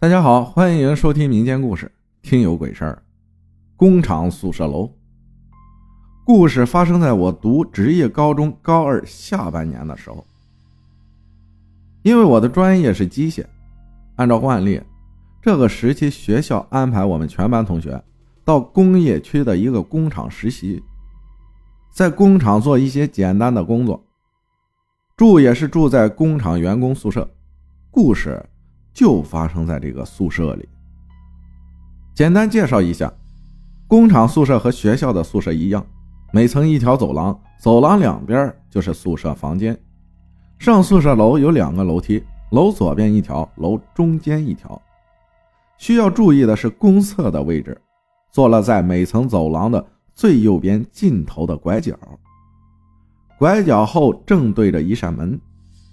大家好，欢迎收听民间故事《听有鬼事儿》。工厂宿舍楼，故事发生在我读职业高中高二下半年的时候。因为我的专业是机械，按照惯例，这个时期学校安排我们全班同学到工业区的一个工厂实习，在工厂做一些简单的工作，住也是住在工厂员工宿舍。故事。就发生在这个宿舍里。简单介绍一下，工厂宿舍和学校的宿舍一样，每层一条走廊，走廊两边就是宿舍房间。上宿舍楼有两个楼梯，楼左边一条，楼中间一条。需要注意的是，公厕的位置坐落在每层走廊的最右边尽头的拐角。拐角后正对着一扇门，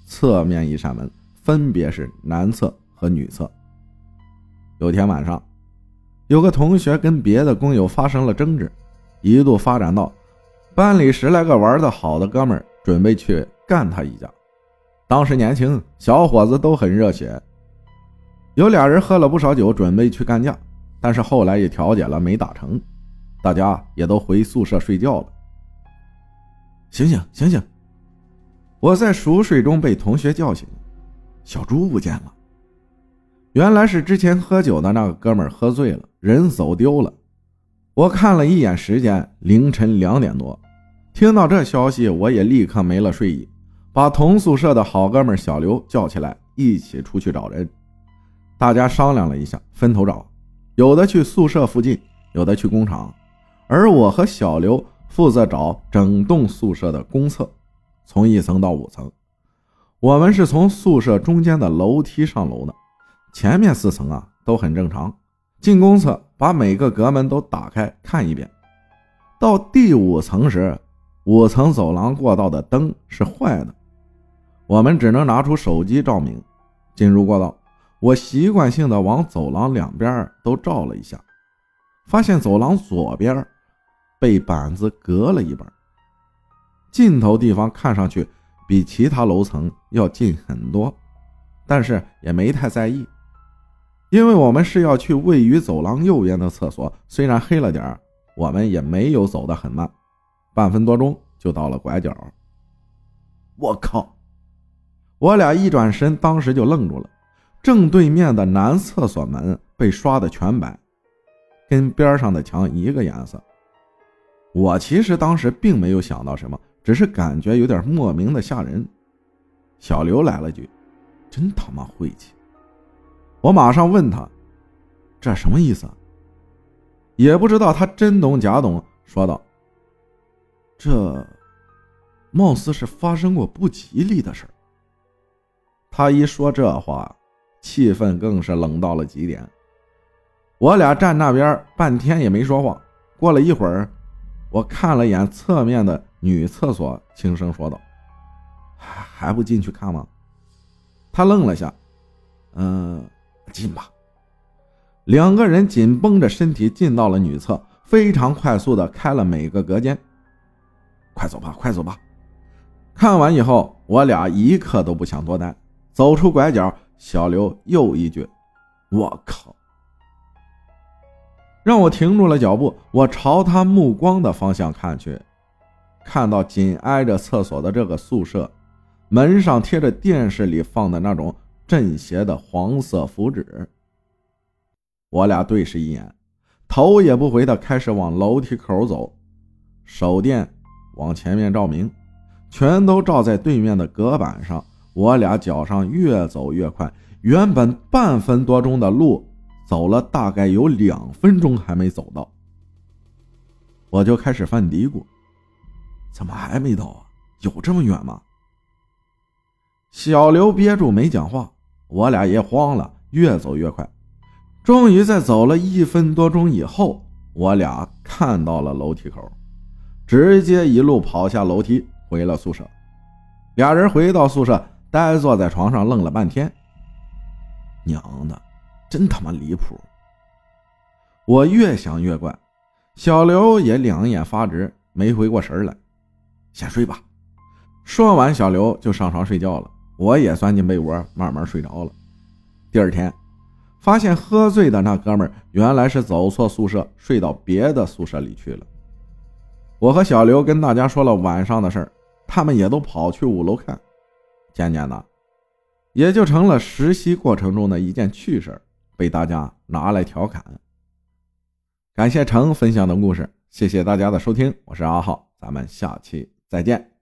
侧面一扇门分别是南侧。和女厕。有天晚上，有个同学跟别的工友发生了争执，一度发展到班里十来个玩的好的哥们儿准备去干他一架。当时年轻小伙子都很热血，有俩人喝了不少酒，准备去干架，但是后来也调解了，没打成，大家也都回宿舍睡觉了。醒醒醒醒！我在熟睡中被同学叫醒，小猪不见了。原来是之前喝酒的那个哥们喝醉了，人走丢了。我看了一眼时间，凌晨两点多。听到这消息，我也立刻没了睡意，把同宿舍的好哥们小刘叫起来，一起出去找人。大家商量了一下，分头找，有的去宿舍附近，有的去工厂，而我和小刘负责找整栋宿舍的公厕，从一层到五层。我们是从宿舍中间的楼梯上楼的。前面四层啊都很正常，进公厕把每个隔门都打开看一遍。到第五层时，五层走廊过道的灯是坏的，我们只能拿出手机照明。进入过道，我习惯性的往走廊两边都照了一下，发现走廊左边被板子隔了一半，尽头地方看上去比其他楼层要近很多，但是也没太在意。因为我们是要去位于走廊右边的厕所，虽然黑了点我们也没有走得很慢，半分多钟就到了拐角。我靠！我俩一转身，当时就愣住了。正对面的男厕所门被刷的全白，跟边上的墙一个颜色。我其实当时并没有想到什么，只是感觉有点莫名的吓人。小刘来了句：“真他妈晦气。”我马上问他：“这什么意思？”也不知道他真懂假懂，说道：“这，貌似是发生过不吉利的事他一说这话，气氛更是冷到了极点。我俩站那边半天也没说话。过了一会儿，我看了眼侧面的女厕所，轻声说道：“还不进去看吗？”他愣了下，嗯。进吧，两个人紧绷着身体进到了女厕，非常快速的开了每个隔间。快走吧，快走吧！看完以后，我俩一刻都不想多待。走出拐角，小刘又一句：“我靠！”让我停住了脚步。我朝他目光的方向看去，看到紧挨着厕所的这个宿舍，门上贴着电视里放的那种。镇邪的黄色符纸。我俩对视一眼，头也不回的开始往楼梯口走，手电往前面照明，全都照在对面的隔板上。我俩脚上越走越快，原本半分多钟的路，走了大概有两分钟还没走到，我就开始犯嘀咕：怎么还没到啊？有这么远吗？小刘憋住没讲话。我俩也慌了，越走越快，终于在走了一分多钟以后，我俩看到了楼梯口，直接一路跑下楼梯回了宿舍。俩人回到宿舍，呆坐在床上愣了半天。娘的，真他妈离谱！我越想越怪，小刘也两眼发直，没回过神来。先睡吧。说完，小刘就上床睡觉了。我也钻进被窝，慢慢睡着了。第二天，发现喝醉的那哥们原来是走错宿舍，睡到别的宿舍里去了。我和小刘跟大家说了晚上的事儿，他们也都跑去五楼看。渐渐的，也就成了实习过程中的一件趣事，被大家拿来调侃。感谢程分享的故事，谢谢大家的收听，我是阿浩，咱们下期再见。